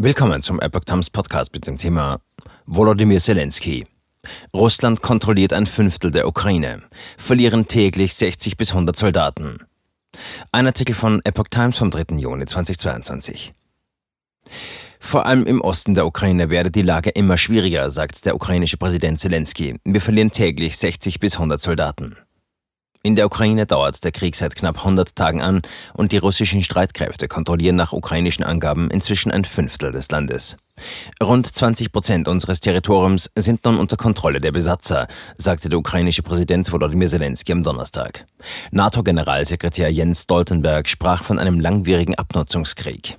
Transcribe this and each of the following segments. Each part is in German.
Willkommen zum Epoch Times Podcast mit dem Thema Volodymyr Zelensky. Russland kontrolliert ein Fünftel der Ukraine, verlieren täglich 60 bis 100 Soldaten. Ein Artikel von Epoch Times vom 3. Juni 2022. Vor allem im Osten der Ukraine werde die Lage immer schwieriger, sagt der ukrainische Präsident Zelensky. Wir verlieren täglich 60 bis 100 Soldaten. In der Ukraine dauert der Krieg seit knapp 100 Tagen an und die russischen Streitkräfte kontrollieren nach ukrainischen Angaben inzwischen ein Fünftel des Landes. Rund 20 Prozent unseres Territoriums sind nun unter Kontrolle der Besatzer, sagte der ukrainische Präsident Volodymyr Zelensky am Donnerstag. NATO-Generalsekretär Jens Stoltenberg sprach von einem langwierigen Abnutzungskrieg.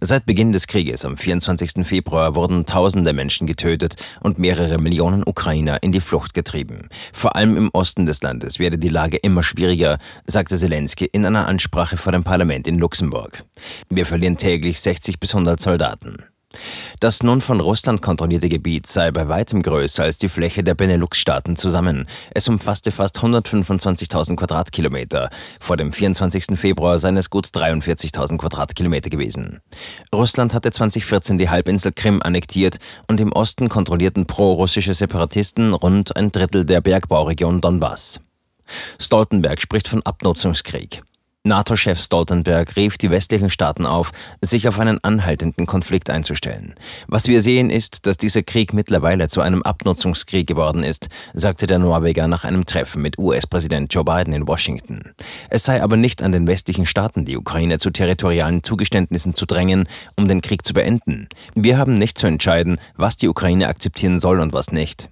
Seit Beginn des Krieges am 24. Februar wurden tausende Menschen getötet und mehrere Millionen Ukrainer in die Flucht getrieben. Vor allem im Osten des Landes werde die Lage immer schwieriger, sagte Zelensky in einer Ansprache vor dem Parlament in Luxemburg. Wir verlieren täglich 60 bis 100 Soldaten. Das nun von Russland kontrollierte Gebiet sei bei weitem größer als die Fläche der Benelux-Staaten zusammen. Es umfasste fast 125.000 Quadratkilometer. Vor dem 24. Februar seien es gut 43.000 Quadratkilometer gewesen. Russland hatte 2014 die Halbinsel Krim annektiert und im Osten kontrollierten pro-russische Separatisten rund ein Drittel der Bergbauregion Donbass. Stoltenberg spricht von Abnutzungskrieg. NATO-Chef Stoltenberg rief die westlichen Staaten auf, sich auf einen anhaltenden Konflikt einzustellen. Was wir sehen ist, dass dieser Krieg mittlerweile zu einem Abnutzungskrieg geworden ist, sagte der Norweger nach einem Treffen mit US-Präsident Joe Biden in Washington. Es sei aber nicht an den westlichen Staaten, die Ukraine zu territorialen Zugeständnissen zu drängen, um den Krieg zu beenden. Wir haben nicht zu entscheiden, was die Ukraine akzeptieren soll und was nicht.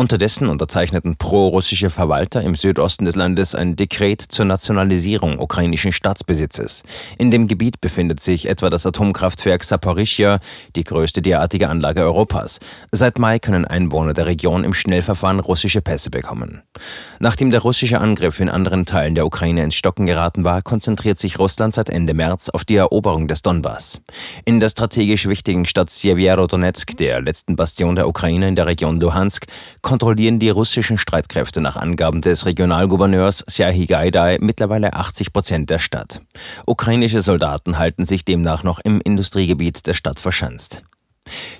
Unterdessen unterzeichneten pro-russische Verwalter im Südosten des Landes ein Dekret zur Nationalisierung ukrainischen Staatsbesitzes. In dem Gebiet befindet sich etwa das Atomkraftwerk Saporischja, die größte derartige Anlage Europas. Seit Mai können Einwohner der Region im Schnellverfahren russische Pässe bekommen. Nachdem der russische Angriff in anderen Teilen der Ukraine ins Stocken geraten war, konzentriert sich Russland seit Ende März auf die Eroberung des Donbass. In der strategisch wichtigen Stadt Sjeverodonetsk, der letzten Bastion der Ukraine in der Region Luhansk, kontrollieren die russischen Streitkräfte nach Angaben des Regionalgouverneurs Serhii Gaidai mittlerweile 80 Prozent der Stadt. Ukrainische Soldaten halten sich demnach noch im Industriegebiet der Stadt verschanzt.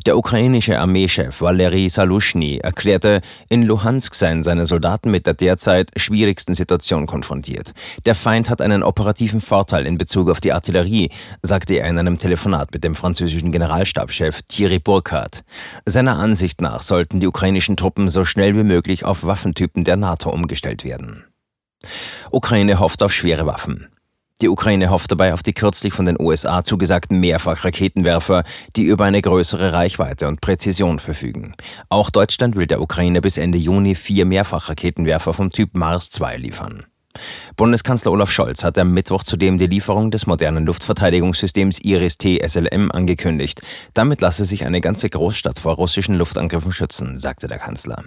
Der ukrainische Armeechef Valery Salushny erklärte, in Luhansk seien seine Soldaten mit der derzeit schwierigsten Situation konfrontiert. Der Feind hat einen operativen Vorteil in Bezug auf die Artillerie, sagte er in einem Telefonat mit dem französischen Generalstabschef Thierry Burkhardt. Seiner Ansicht nach sollten die ukrainischen Truppen so schnell wie möglich auf Waffentypen der NATO umgestellt werden. Ukraine hofft auf schwere Waffen. Die Ukraine hofft dabei auf die kürzlich von den USA zugesagten Mehrfachraketenwerfer, die über eine größere Reichweite und Präzision verfügen. Auch Deutschland will der Ukraine bis Ende Juni vier Mehrfachraketenwerfer vom Typ Mars 2 liefern. Bundeskanzler Olaf Scholz hat am Mittwoch zudem die Lieferung des modernen Luftverteidigungssystems Iris-T SLM angekündigt. Damit lasse sich eine ganze Großstadt vor russischen Luftangriffen schützen, sagte der Kanzler.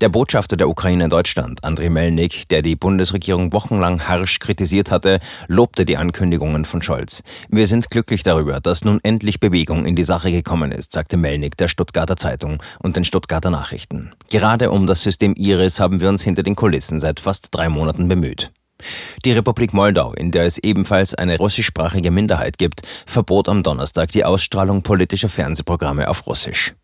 Der Botschafter der Ukraine in Deutschland, Andriy Melnik, der die Bundesregierung wochenlang harsch kritisiert hatte, lobte die Ankündigungen von Scholz. Wir sind glücklich darüber, dass nun endlich Bewegung in die Sache gekommen ist, sagte Melnik der Stuttgarter Zeitung und den Stuttgarter Nachrichten. Gerade um das System Iris haben wir uns hinter den Kulissen seit fast drei Monaten bemüht. Die Republik Moldau, in der es ebenfalls eine russischsprachige Minderheit gibt, verbot am Donnerstag die Ausstrahlung politischer Fernsehprogramme auf Russisch.